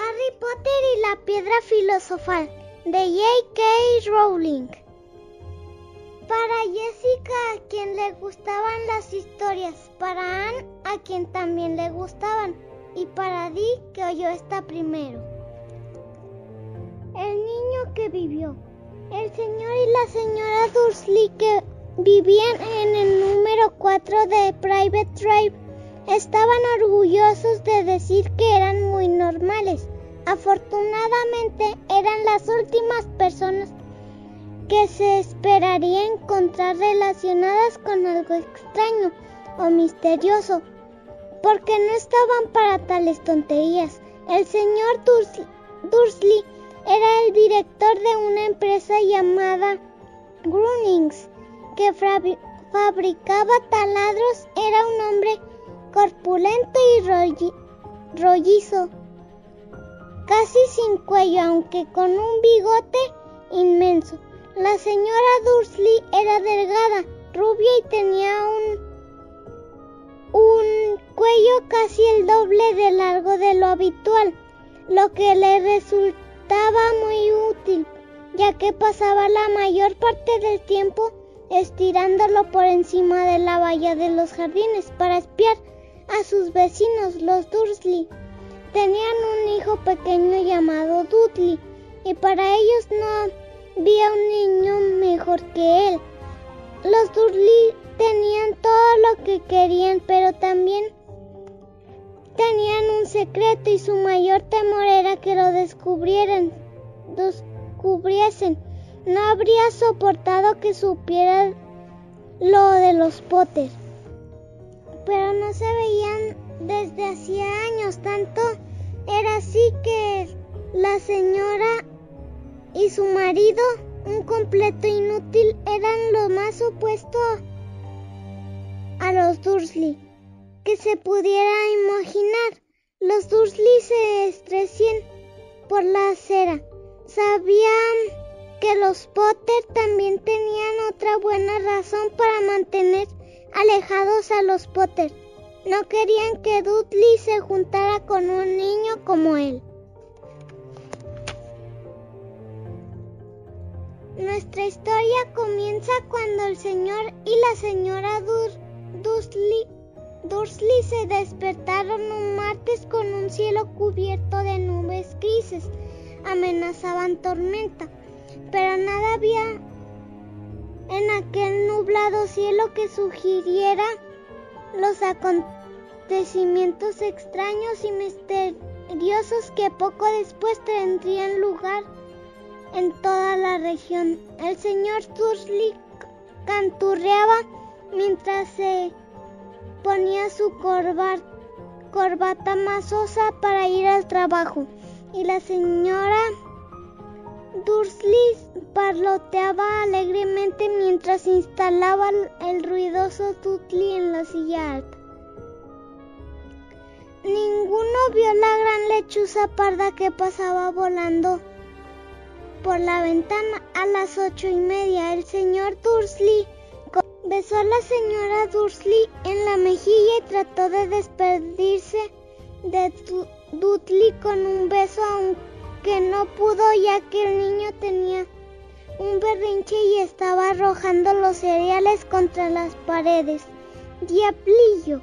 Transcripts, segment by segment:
Harry Potter y la piedra filosofal de J.K. Rowling. Para Jessica, a quien le gustaban las historias, para Anne, a quien también le gustaban, y para Dee, que oyó esta primero. El niño que vivió. El señor y la señora Dursley que vivían en el número 4 de Private Drive estaban orgullosos de decir que eran muy normales. Afortunadamente eran las últimas personas que se esperaría encontrar relacionadas con algo extraño o misterioso, porque no estaban para tales tonterías. El señor Dursley era el director de una empresa llamada Grunings, que fabricaba taladros. Era un hombre corpulento y rollizo, casi sin cuello, aunque con un bigote inmenso. La señora Dursley era delgada, rubia y tenía un un cuello casi el doble de largo de lo habitual, lo que le resultaba muy útil, ya que pasaba la mayor parte del tiempo estirándolo por encima de la valla de los jardines para espiar a sus vecinos, los Dursley. Tenían un hijo pequeño llamado Dudley y para ellos no había un niño mejor que él. Los Dursley tenían todo lo que querían, pero también tenían un secreto y su mayor temor era que lo descubrieran, descubriesen. No habría soportado que supieran lo de los Potter pero no se veían desde hacía años. Tanto era así que la señora y su marido, un completo inútil, eran lo más opuesto a los Dursley que se pudiera imaginar. Los Dursley se estrecían por la acera. Sabían que los Potter también tenían otra buena razón para mantener alejados a los Potter. No querían que Dudley se juntara con un niño como él. Nuestra historia comienza cuando el señor y la señora Dursley, Dursley se despertaron un martes con un cielo cubierto de nubes grises. Amenazaban tormenta, pero nada había en aquel nublado cielo que sugiriera los acontecimientos extraños y misteriosos que poco después tendrían lugar en toda la región. El señor Dursley canturreaba mientras se ponía su corbata masosa para ir al trabajo y la señora Dursley parloteaba alegremente mientras instalaba el ruidoso Dudley en la silla alta. Ninguno vio la gran lechuza parda que pasaba volando por la ventana a las ocho y media. El señor Dursley besó a la señora Dursley en la mejilla y trató de despedirse de Dudley con un beso, que no pudo ya que el niño tenía un berrinche y estaba arrojando los cereales contra las paredes. Diablillo,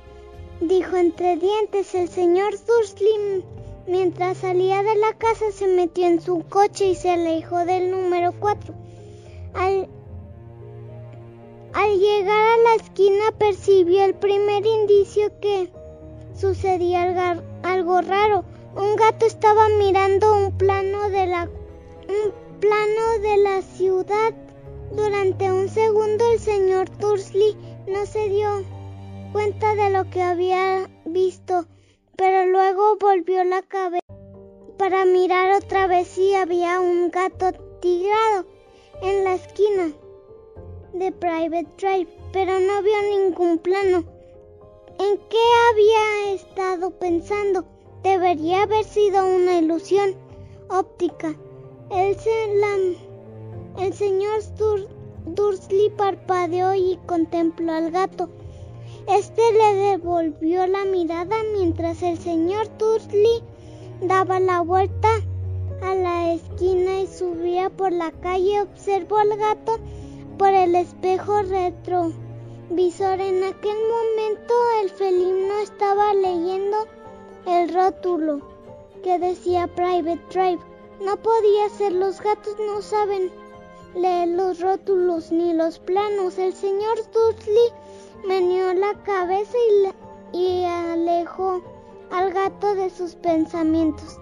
dijo entre dientes el señor Dursley. Mientras salía de la casa se metió en su coche y se alejó del número 4. Al, al llegar a la esquina percibió el primer indicio que sucedía algo raro. Un gato estaba mirando un plano de la un plano de la ciudad. Durante un segundo el señor Dursley no se dio cuenta de lo que había visto, pero luego volvió la cabeza para mirar otra vez si había un gato tigrado en la esquina de Private Drive, pero no vio ningún plano. ¿En qué había estado pensando? Debería haber sido una ilusión óptica. El, señor Dursley parpadeó y contempló al gato. Este le devolvió la mirada mientras el señor Dursley daba la vuelta a la esquina y subía por la calle, observó al gato por el espejo retrovisor. En aquel momento el felino estaba leyendo el rótulo que decía Private Drive. No podía ser, los gatos no saben leer los rótulos ni los planos. El señor Dursley meneó la cabeza y, y alejó al gato de sus pensamientos.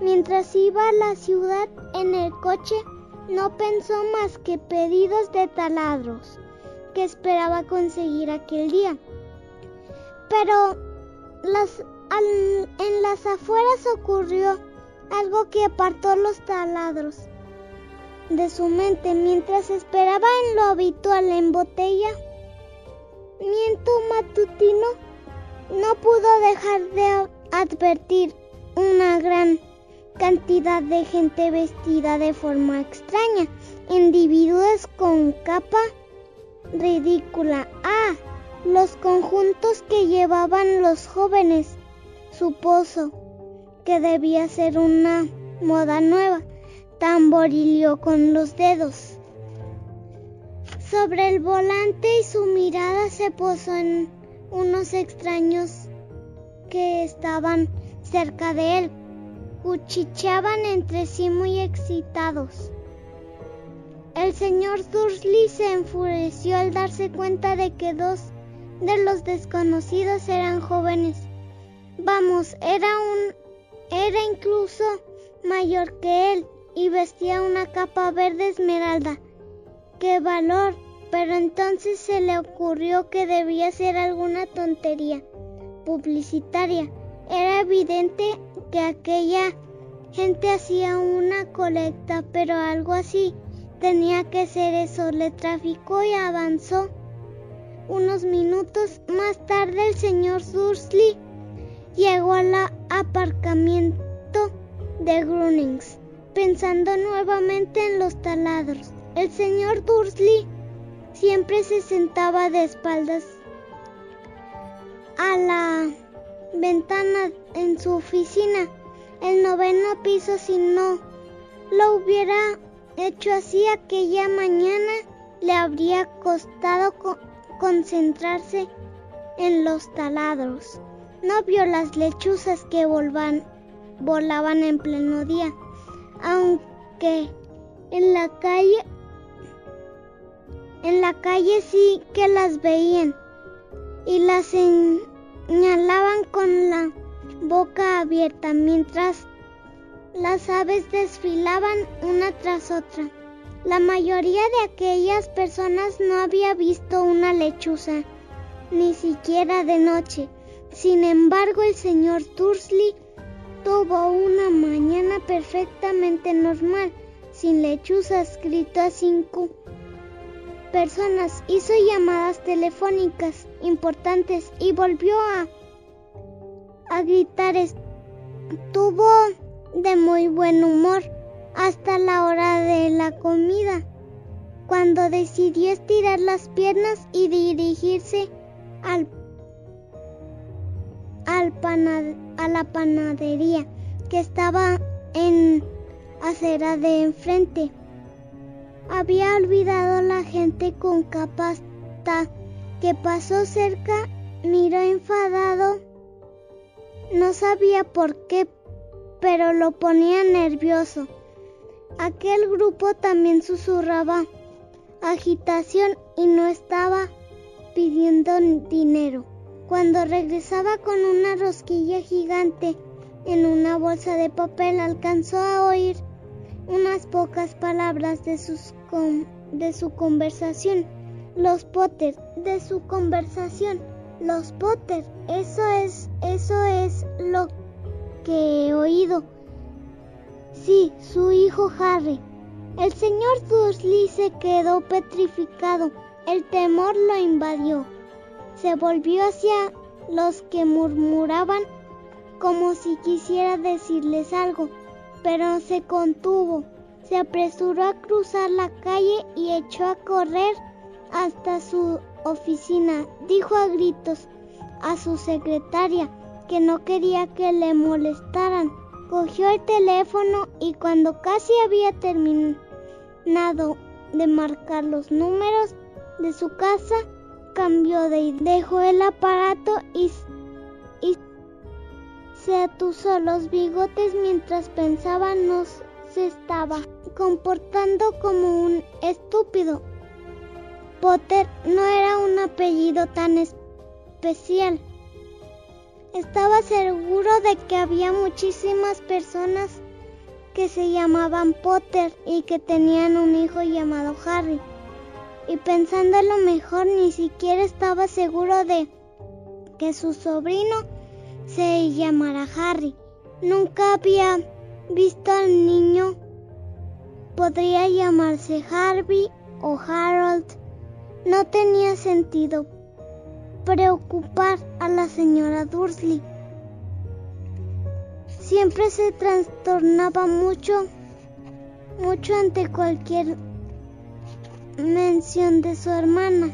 Mientras iba a la ciudad en el coche, no pensó más que pedidos de taladros que esperaba conseguir aquel día. Pero en las afueras ocurrió algo que apartó los taladros de su mente mientras esperaba en lo habitual en botella. Miento matutino no pudo dejar de advertir una gran cantidad de gente vestida de forma extraña, individuos con capa ridícula. Ah, los conjuntos que llevaban los jóvenes, supuso que debía ser una moda nueva, tamborilio con los dedos. Sobre el volante y su mirada se posó en unos extraños que estaban cerca de él cuchicheaban entre sí muy excitados. El señor Dursley se enfureció al darse cuenta de que dos de los desconocidos eran jóvenes. Vamos, era un era incluso mayor que él y vestía una capa verde esmeralda. ¡Qué valor! Pero entonces se le ocurrió que debía ser alguna tontería publicitaria. Era evidente que aquella gente hacía una colecta, pero algo así tenía que ser eso. Le traficó y avanzó. Unos minutos más tarde el señor Dursley llegó al aparcamiento de Grunings, pensando nuevamente en los taladros. El señor Dursley siempre se sentaba de espaldas a la ventana en su oficina, el noveno piso, si no lo hubiera hecho así aquella mañana, le habría costado concentrarse en los taladros. No vio las lechuzas que volaban en pleno día, aunque en la calle en la calle sí que las veían y las señalaban con la boca abierta mientras las aves desfilaban una tras otra. La mayoría de aquellas personas no había visto una lechuza, ni siquiera de noche. Sin embargo, el señor Dursley tuvo una mañana perfectamente normal, sin lechuzas, gritó a cinco personas, hizo llamadas telefónicas importantes y volvió a, a gritar. Estuvo de muy buen humor hasta la hora de la comida, cuando decidió estirar las piernas y dirigirse al, al a la panadería que estaba en acera de enfrente. Había olvidado la gente con capasta que pasó cerca, miró enfadado. No sabía por qué, pero lo ponía nervioso. Aquel grupo también susurraba agitación y no estaba pidiendo dinero. Cuando regresaba con una rosquilla gigante en una bolsa de papel, alcanzó a oír unas pocas palabras de, su conversación. Los Potter, de su conversación. Los Potter, eso es, eso es lo que he oído. Sí, su hijo Harry. El señor Dursley se quedó petrificado. El temor lo invadió. Se volvió hacia los que murmuraban como si quisiera decirles algo pero se contuvo. Se apresuró a cruzar la calle y echó a correr hasta su oficina. Dijo a gritos a su secretaria que no quería que le molestaran. Cogió el teléfono y cuando casi había terminado de marcar los números de su casa, cambió de. Dejó el aparato y, y se atusó los bigotes mientras pensaba no se estaba comportando como un estúpido. Potter no era un apellido tan especial. Estaba seguro de que había muchísimas personas que se llamaban Potter y que tenían un hijo llamado Harry. Y pensando lo mejor, ni siquiera estaba seguro de que su sobrino se llamara Harry. Nunca había visto al niño. Podría llamarse Harvey o Harold. No tenía sentido preocupar a la señora Dursley. Siempre se trastornaba mucho, mucho ante cualquier mención de su hermana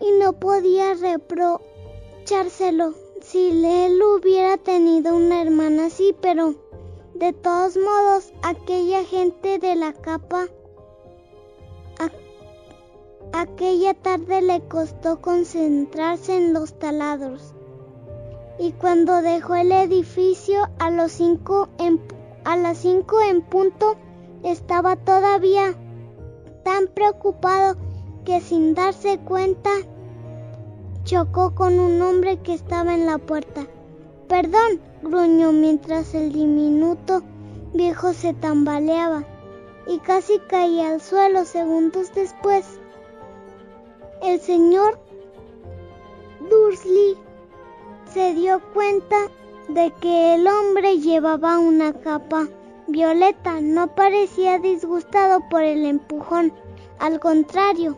y no podía reprochárselo si él hubiera tenido una hermana así, pero de todos modos aquella gente de la capa Aquella tarde le costó concentrarse en los taladros. Y cuando dejó el edificio a, los cinco a las cinco en punto, estaba todavía tan preocupado que sin darse cuenta chocó con un hombre que estaba en la puerta. Perdón, gruñó mientras el diminuto viejo se tambaleaba y casi caía al suelo segundos después. El señor Dursley se dio cuenta de que el hombre llevaba una capa violeta. No parecía disgustado por el empujón. Al contrario,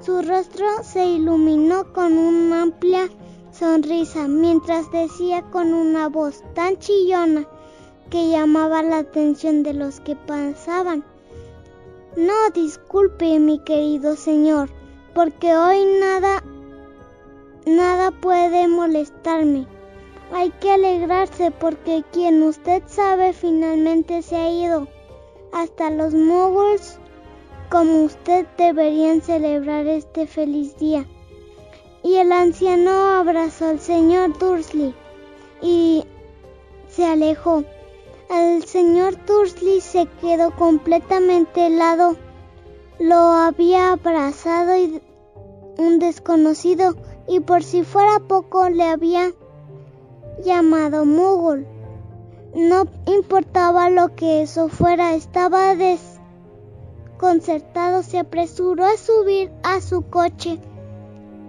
su rostro se iluminó con una amplia sonrisa mientras decía con una voz tan chillona que llamaba la atención de los que pasaban. No disculpe, mi querido señor porque hoy nada, nada puede molestarme. Hay que alegrarse porque quien usted sabe finalmente se ha ido. Hasta los moguls como usted deberían celebrar este feliz día. Y el anciano abrazó al señor Dursley y se alejó. El señor Dursley se quedó completamente helado. Lo había abrazado y un desconocido y por si fuera poco le había llamado Mugol. No importaba lo que eso fuera, estaba desconcertado, se apresuró a subir a su coche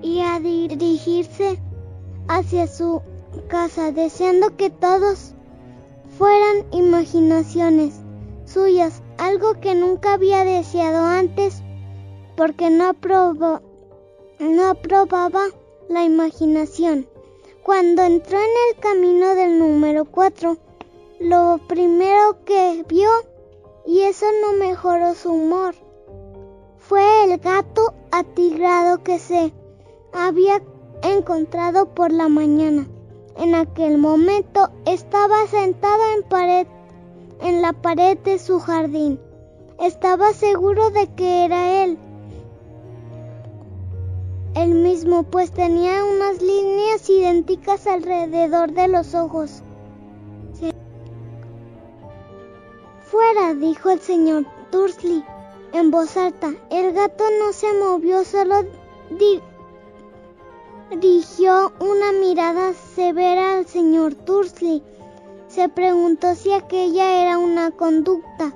y a dirigirse hacia su casa, deseando que todos fueran imaginaciones suyas, algo que nunca había deseado antes, porque no aprobó no aprobaba la imaginación. Cuando entró en el camino del número 4, lo primero que vio, y eso no mejoró su humor, fue el gato atigrado que se había encontrado por la mañana. En aquel momento estaba sentado en pared en la pared de su jardín. Estaba seguro de que era él el mismo, pues tenía unas líneas idénticas alrededor de los ojos. Fuera, dijo el señor Dursley en voz alta. El gato no se movió, solo dirigió una mirada severa al señor Dursley. Se preguntó si aquella era una conducta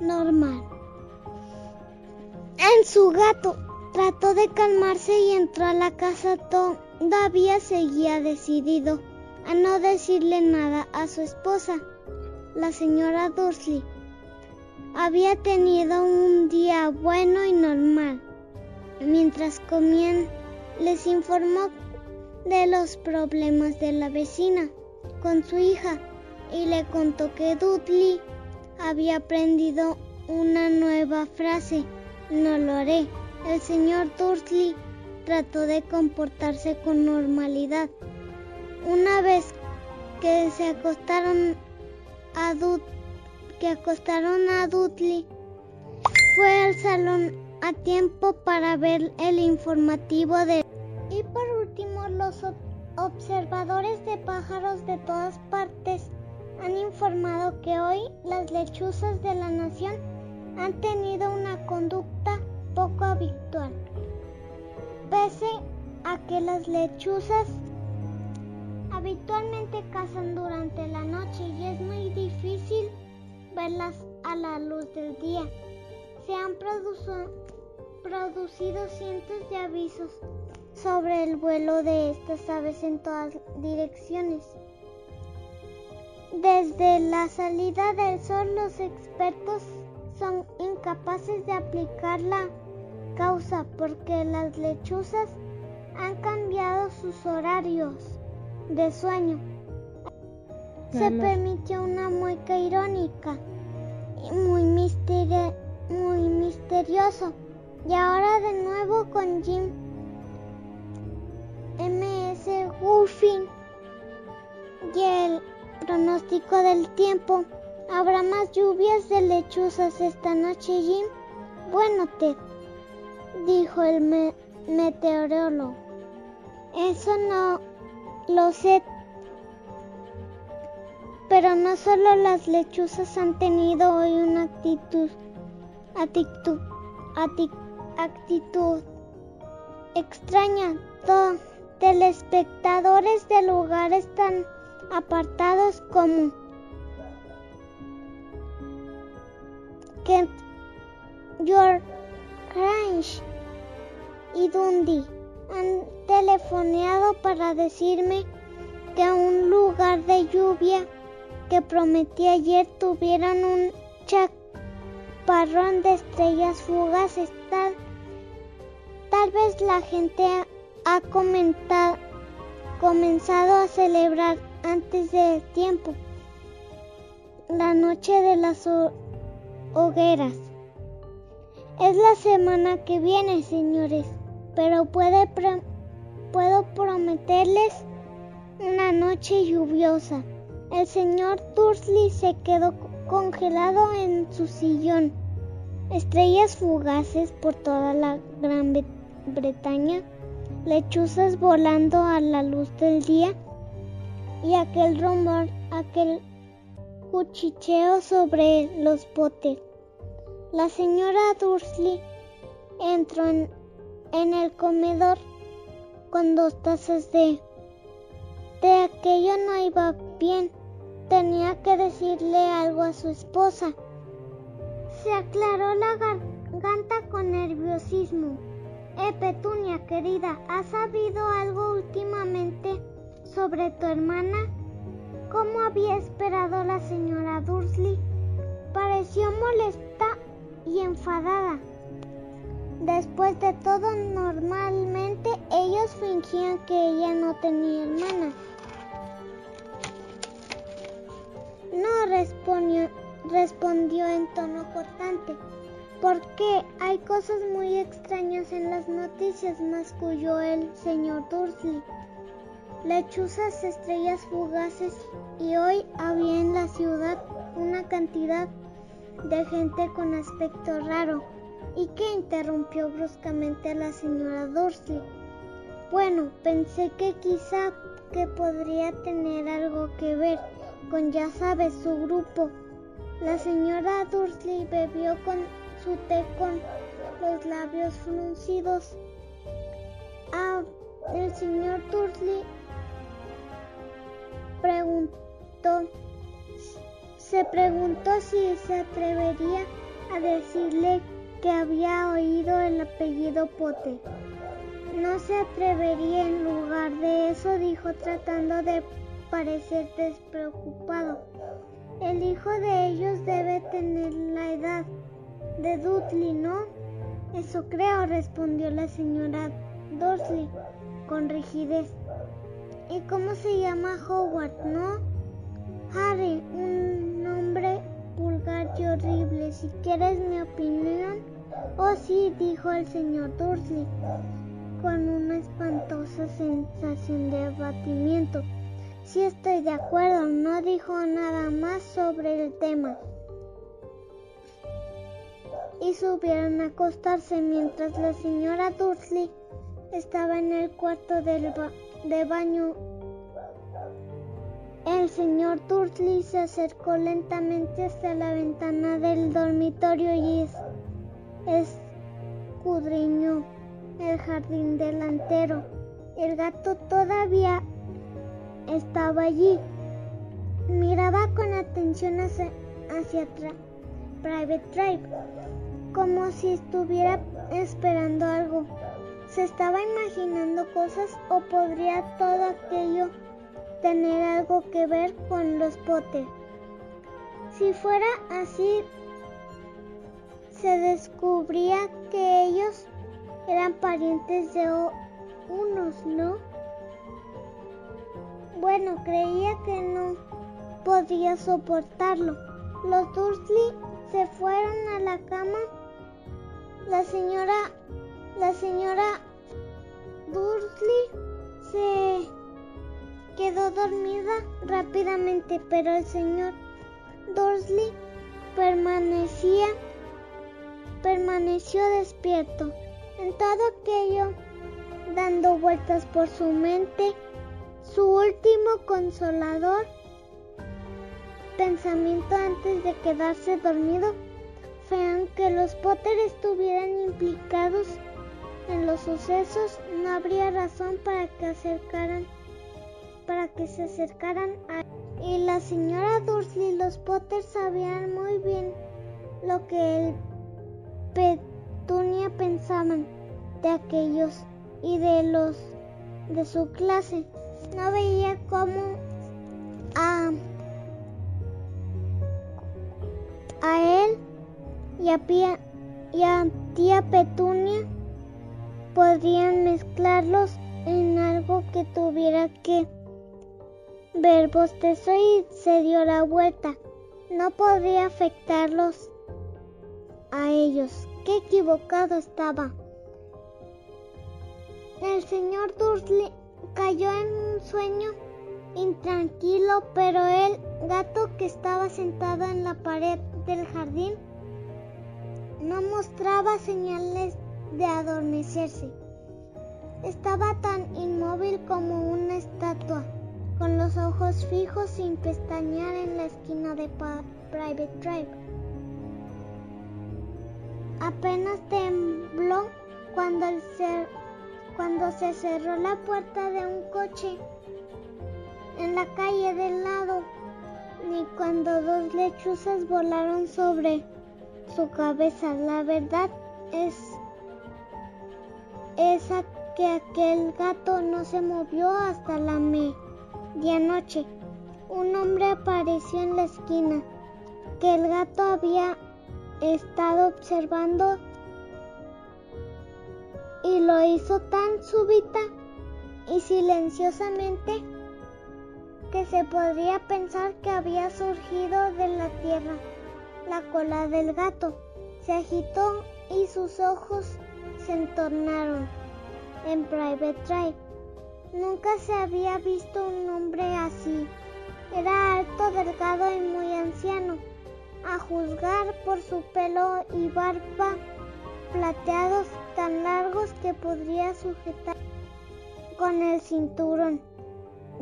normal en su gato. Trató de calmarse y entró a la casa. Todavía seguía decidido a no decirle nada a su esposa, la señora Dursley. Había tenido un día bueno y normal. Mientras comían, les informó de los problemas de la vecina con su hija y le contó que Dudley había aprendido una nueva frase no lo haré. El señor Dursley trató de comportarse con normalidad, una vez que se acostaron a que acostaron a Dudley, fue al salón a tiempo para ver el informativo de... Y por último, los observadores de pájaros de todas partes han informado que hoy las lechuzas de la nación han tenido una conducta poco habitual. Pese a que las lechuzas habitualmente cazan durante la noche y es muy difícil verlas a la luz del día. Se han producido cientos de avisos sobre el vuelo de estas aves en todas direcciones. Desde la salida del sol los expertos son incapaces de aplicar la causa porque las lechuzas han cambiado sus horarios de sueño. Se permitió una mueca irónica y muy, muy misterioso. Y ahora de nuevo con Jim M.S. Wolfing y el pronóstico del tiempo. Habrá más lluvias de lechuzas esta noche, Jim. Bueno, Ted, dijo el meteorólogo. Eso no lo sé. Pero no solo las lechuzas han tenido hoy una actitud, actitud, actitud extraña. telespectadores de lugares tan apartados como Kent, York, Grange y Dundee han telefoneado para decirme que un lugar de lluvia que prometí ayer tuvieron un chaparrón de estrellas fugaces. Tal, tal vez la gente ha comenzado a celebrar antes del tiempo la noche de las hogueras. Es la semana que viene, señores pero puedo prometerles una noche lluviosa. El señor Dursley se quedó congelado en su sillón. Estrellas fugaces por toda la Gran Bretaña, lechuzas volando a la luz del día y aquel rumor, aquel cuchicheo sobre los botes. La señora Dursley entró en en el comedor con dos tazas de de aquello no iba bien. Tenía que decirle algo a su esposa. Se aclaró la garganta con nerviosismo. Eh, Petunia, querida, ¿has sabido algo últimamente sobre tu hermana? ¿Cómo había esperado la señora Dursley? Pareció molesta y enfadada. Después de todo, normalmente ellos fingían que ella no tenía hermana. No respondió, respondió en tono cortante, porque hay cosas muy extrañas en las noticias, masculló el señor Dursley. Lechuzas, estrellas fugaces y hoy había en la ciudad una cantidad de gente con aspecto raro y que interrumpió bruscamente a la señora Dursley. Bueno, pensé que quizá que podría tener algo que ver con ya sabes su grupo. La señora Dursley bebió con su té con los labios fruncidos. Ah, el señor Dursley preguntó, se preguntó si se atrevería a decirle que había oído el apellido Potter. No se atrevería en lugar de eso, dijo tratando de parecer despreocupado. El hijo de ellos debe tener la edad de Dudley, ¿no? Eso creo, respondió la señora Dursley con rigidez. ¿Y cómo se llama Howard, no? Harry, un nombre vulgar y horrible. Si quieres mi opinión, oh sí, dijo el señor Dursley con una espantosa sensación de abatimiento. Sí estoy de acuerdo, no dijo nada más sobre el tema. Y subieron a acostarse mientras la señora Dursley estaba en el cuarto de baño. El señor Dursley se acercó lentamente hasta la ventana del dormitorio y escudriñó el jardín delantero. El gato todavía estaba allí. Miraba con atención hacia, hacia atrás, Private Drive, como si estuviera esperando algo. Se estaba imaginando cosas o podría todo aquello tener algo que ver con los Potter. Si fuera así, se descubría que ellos eran parientes de unos, ¿no? Bueno, creía que no podía soportarlo. Los Dursley se fueron a la cama. La señora, la señora Dursley se quedó dormida rápidamente, pero el señor Dursley permanecía permaneció despierto. En todo aquello, dando vueltas por su mente, su último consolador pensamiento antes de quedarse dormido fue que los Potter estuvieran implicados en los sucesos, no habría razón para que acercaran para que se acercaran a y la señora Dursley y los Potter sabían muy bien lo que el Petunia pensaban de aquellos y de los de su clase. No veía cómo a, a él y a, y a tía Petunia podrían mezclarlos en algo que tuviera que ver bostezó y se dio la vuelta. No podría afectarlos a ellos. Qué equivocado estaba. El señor Dursley cayó en un sueño intranquilo, pero el gato que estaba sentado en la pared del jardín no mostraba señales de adormecerse. Estaba tan inmóvil como una estatua, con los ojos fijos sin pestañear en la esquina de Private Drive. Apenas tembló cuando, cuando se cerró la puerta de un coche en la calle del lado, ni cuando dos lechuzas volaron sobre su cabeza. La verdad es esa que aquel gato no se movió hasta la medianoche. Un hombre apareció en la esquina que el gato había estado observando y lo hizo tan súbita y silenciosamente que se podría pensar que había surgido de la tierra. La cola del gato se agitó y sus ojos se entornaron en Private Drive. Nunca se había visto un hombre así. Era alto, delgado y muy anciano a juzgar por su pelo y barba plateados tan largos que podría sujetar con el cinturón.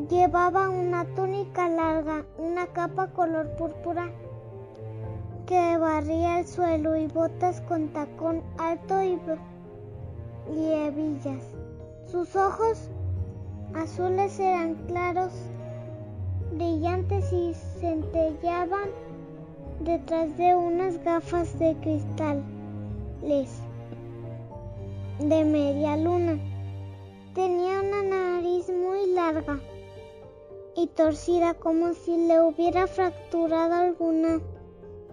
Llevaba una túnica larga, una capa color púrpura que barría el suelo y botas con tacón alto y, y hebillas. Sus ojos azules eran claros, brillantes y centellaban detrás de unas gafas de cristal de media luna. Tenía una nariz muy larga y torcida como si le hubiera fracturado alguna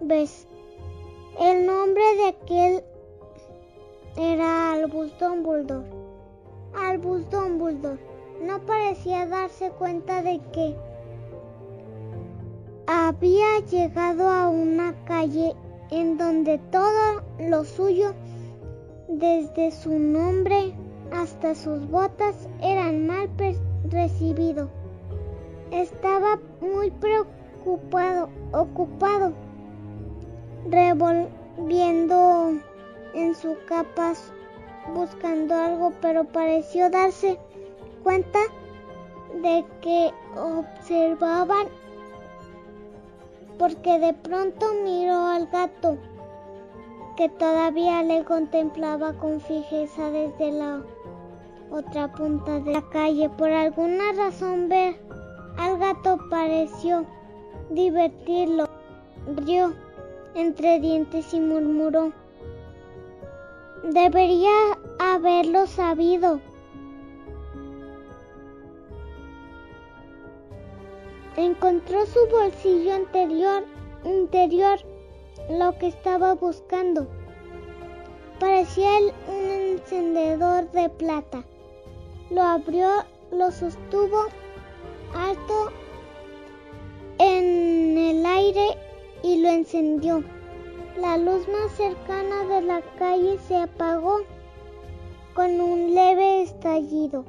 ves. El nombre de aquel era Albus Dumbledore. Albus Dumbledore no parecía darse cuenta de que había llegado a una calle en donde todo lo suyo, desde su nombre hasta sus botas, eran mal recibido. Estaba muy preocupado, ocupado revolviendo en su capa buscando algo, pero pareció darse cuenta de que observaban porque de pronto miró al gato que todavía le contemplaba con fijeza desde la otra punta de la calle. Por alguna razón ver al gato pareció divertirlo. Rió entre dientes y murmuró. Debería haberlo sabido. Encontró su bolsillo anterior, interior lo que estaba buscando. Parecía un encendedor de plata. Lo abrió, lo sostuvo alto en el aire y lo encendió. La luz más cercana de la calle se apagó con un leve estallido.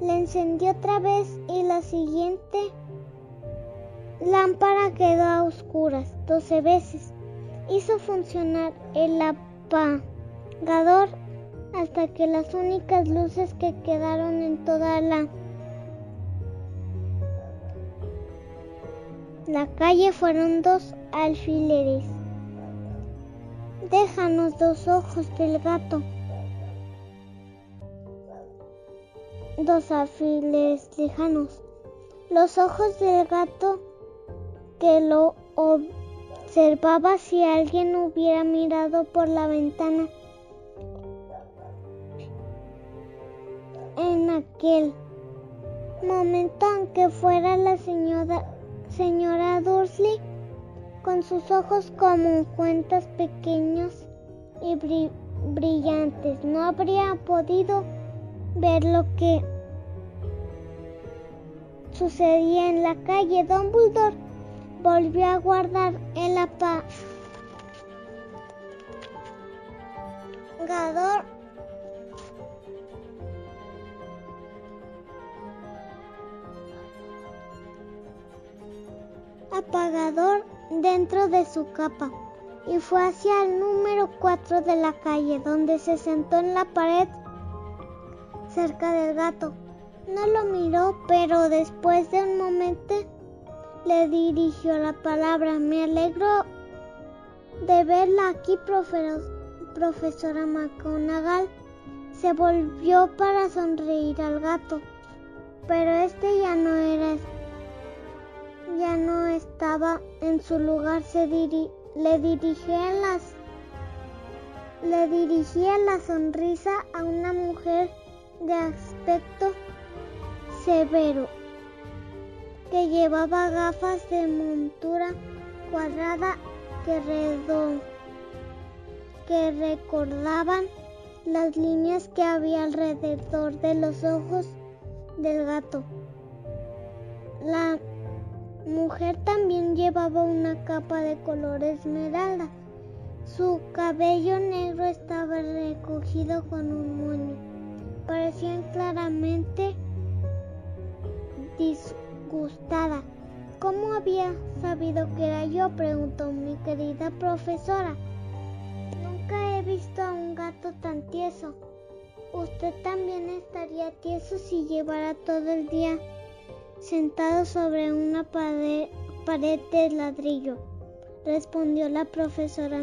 Le encendió otra vez y la siguiente lámpara quedó a oscuras doce veces hizo funcionar el apagador hasta que las únicas luces que quedaron en toda la la calle fueron dos alfileres. Déjanos dos ojos del gato. Dos alfileres lejanos. Los ojos del gato que lo observaba si alguien hubiera mirado por la ventana en aquel momento, aunque fuera la señora, señora Dursley, con sus ojos como cuentas pequeños y brillantes, no habría podido ver lo que sucedía en la calle. Dumbledore volvió a guardar el apagador apagador dentro de su capa y fue hacia el número 4 de la calle donde se sentó en la pared cerca del gato. No lo miró, pero después de un momento le dirigió la palabra. Me alegro de verla aquí, profesora McGonagall. Se volvió para sonreír al gato, pero este ya no era, ya no en su lugar. Se le dirigía las, le dirigía la sonrisa a una mujer de aspecto severo que llevaba gafas de montura cuadrada que, que recordaban las líneas que había alrededor de los ojos del gato. La mujer también llevaba una capa de color esmeralda. Su cabello negro estaba recogido con un moño. Parecían claramente gustada. ¿Cómo había sabido que era yo? preguntó mi querida profesora. Nunca he visto a un gato tan tieso. Usted también estaría tieso si llevara todo el día sentado sobre una pared, de ladrillo, respondió la profesora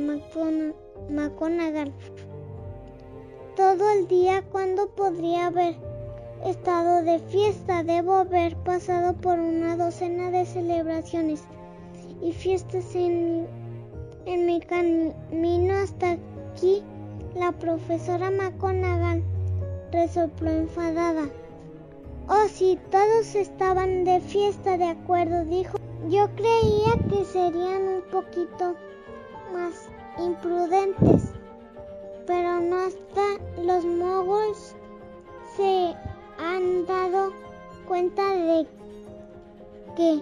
McGonagall. Todo el día, ¿cuándo podría haber estado de fiesta. Debo haber pasado por una docena de celebraciones y fiestas en, en mi camino hasta aquí. La profesora McGonagall resopló enfadada. Oh, si todos estaban de fiesta, de acuerdo, dijo. Yo creía que serían un poquito más imprudentes, pero no hasta los moguls se han dado cuenta de que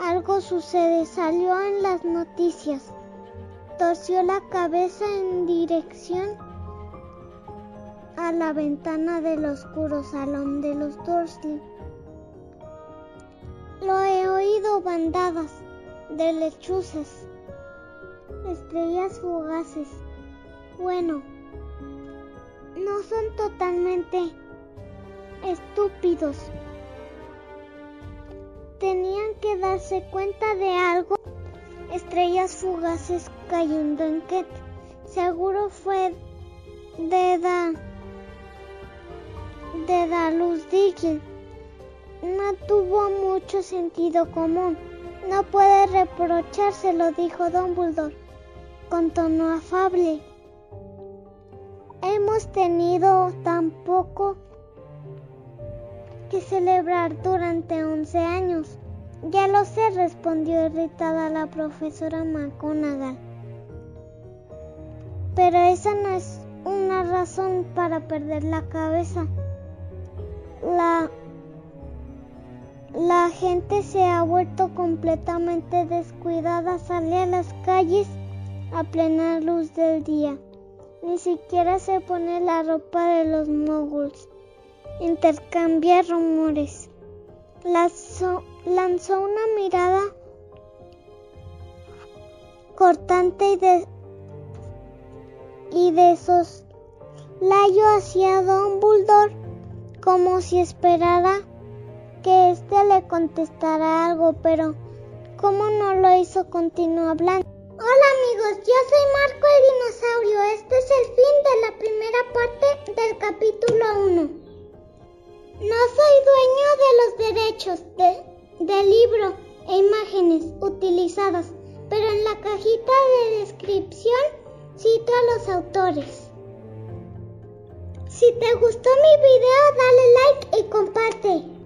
algo sucede. Salió en las noticias. Torció la cabeza en dirección a la ventana del oscuro salón de los Dursley. Lo he oído bandadas de lechuzas, estrellas fugaces. Bueno, no son totalmente estúpidos. Tenían que darse cuenta de algo. Estrellas fugaces cayendo en Ket. Seguro fue de da de da luz Diggle. No tuvo mucho sentido común. No puede reprochárselo, dijo Dumbledore con tono afable. Hemos tenido tan poco que celebrar durante 11 años. Ya lo sé, respondió irritada la profesora McGonagall. Pero esa no es una razón para perder la cabeza. La, gente se ha vuelto completamente descuidada, sale a las calles a plena luz del día. Ni siquiera se pone la ropa de los moguls. Intercambia rumores. Lanzó, lanzó una mirada cortante y de, y de soslayo hacia Don Buldor como si esperara que éste le contestara algo, pero como no lo hizo, continuó hablando. Hola amigos, yo soy Marco el Dinosaurio. Este es el fin de la primera parte del capítulo 1. No soy dueño de los derechos de, de libro e imágenes utilizadas, pero en la cajita de descripción cito a los autores. Si te gustó mi video, dale like y comparte.